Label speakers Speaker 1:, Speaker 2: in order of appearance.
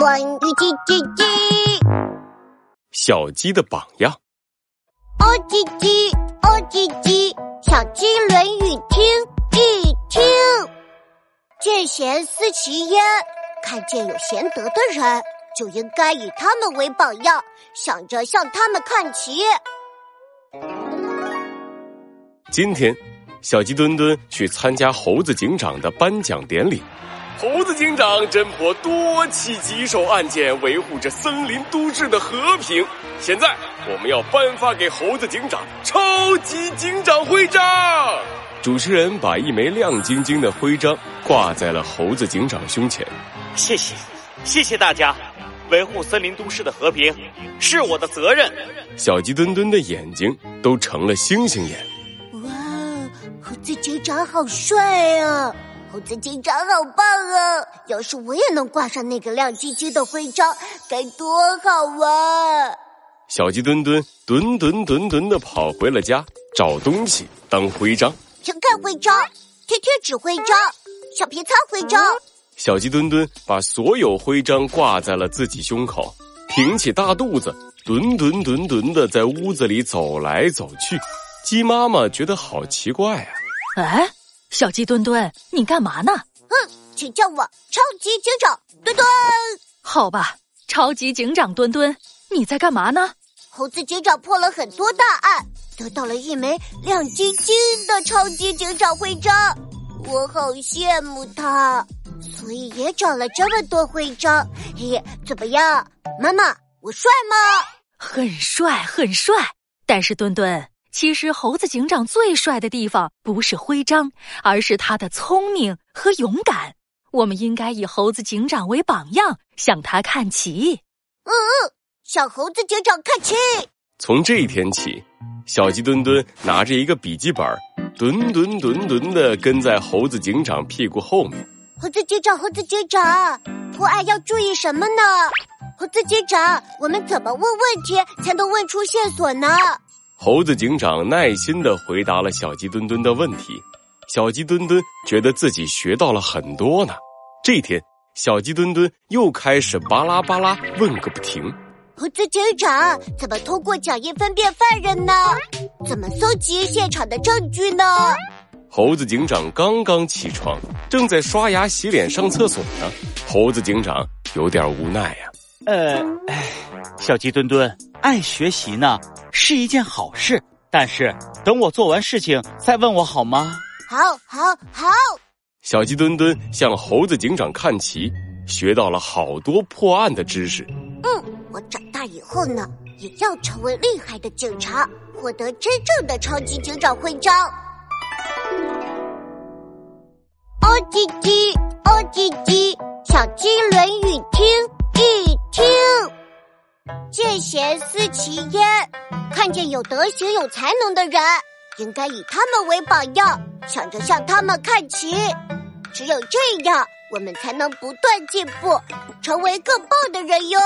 Speaker 1: 乱鱼叽叽叽，
Speaker 2: 小鸡的榜样。
Speaker 1: 哦叽叽，哦叽叽，小鸡《论语》听一听。见贤思齐焉，看见有贤德的人，就应该以他们为榜样，想着向他们看齐。
Speaker 2: 今天，小鸡墩墩去参加猴子警长的颁奖典礼。猴子警长侦破多起棘手案件，维护着森林都市的和平。现在，我们要颁发给猴子警长超级警长徽章。主持人把一枚亮晶晶的徽章挂在了猴子警长胸前。
Speaker 3: 谢谢，谢谢大家，维护森林都市的和平是我的责任。
Speaker 2: 小鸡墩墩的眼睛都成了星星眼。
Speaker 1: 哇，猴子警长好帅啊！猴子警长好棒啊！要是我也能挂上那个亮晶晶的徽章，该多好啊！
Speaker 2: 小鸡墩墩墩墩墩墩的跑回了家，找东西当徽章。
Speaker 1: 请看徽章，贴贴纸徽章，小皮擦徽章。
Speaker 2: 小鸡墩墩把所有徽章挂在了自己胸口，挺起大肚子，墩墩墩墩的在屋子里走来走去。鸡妈妈觉得好奇怪啊！
Speaker 4: 哎。小鸡墩墩，你干嘛呢？
Speaker 1: 哼，请叫我超级警长墩墩。
Speaker 4: 好吧，超级警长墩墩，你在干嘛呢？
Speaker 1: 猴子警长破了很多大案，得到了一枚亮晶晶的超级警长徽章，我好羡慕他，所以也找了这么多徽章。嘿，怎么样，妈妈，我帅吗？
Speaker 4: 很帅，很帅。但是墩墩。其实，猴子警长最帅的地方不是徽章，而是他的聪明和勇敢。我们应该以猴子警长为榜样，向他看齐。
Speaker 1: 嗯嗯，向猴子警长看齐。
Speaker 2: 从这一天起，小鸡墩墩拿着一个笔记本，墩墩墩墩的跟在猴子警长屁股后面。
Speaker 1: 猴子警长，猴子警长，破案要注意什么呢？猴子警长，我们怎么问问题才能问出线索呢？
Speaker 2: 猴子警长耐心的回答了小鸡墩墩的问题，小鸡墩墩觉得自己学到了很多呢。这天，小鸡墩墩又开始巴拉巴拉问个不停。
Speaker 1: 猴子警长怎么通过脚印分辨犯人呢？怎么搜集现场的证据呢？
Speaker 2: 猴子警长刚刚起床，正在刷牙、洗脸、上厕所呢。猴子警长有点无奈呀。
Speaker 3: 呃，哎，小鸡墩墩爱学习呢。是一件好事，但是等我做完事情再问我好吗？
Speaker 1: 好，好，好。
Speaker 2: 小鸡墩墩向猴子警长看齐，学到了好多破案的知识。
Speaker 1: 嗯，我长大以后呢，也要成为厉害的警察，获得真正的超级警长徽章。哦叽叽，哦叽叽，小鸡《论语》听一听，见贤思齐焉。看见有德行、有才能的人，应该以他们为榜样，想着向他们看齐。只有这样，我们才能不断进步，成为更棒的人哟。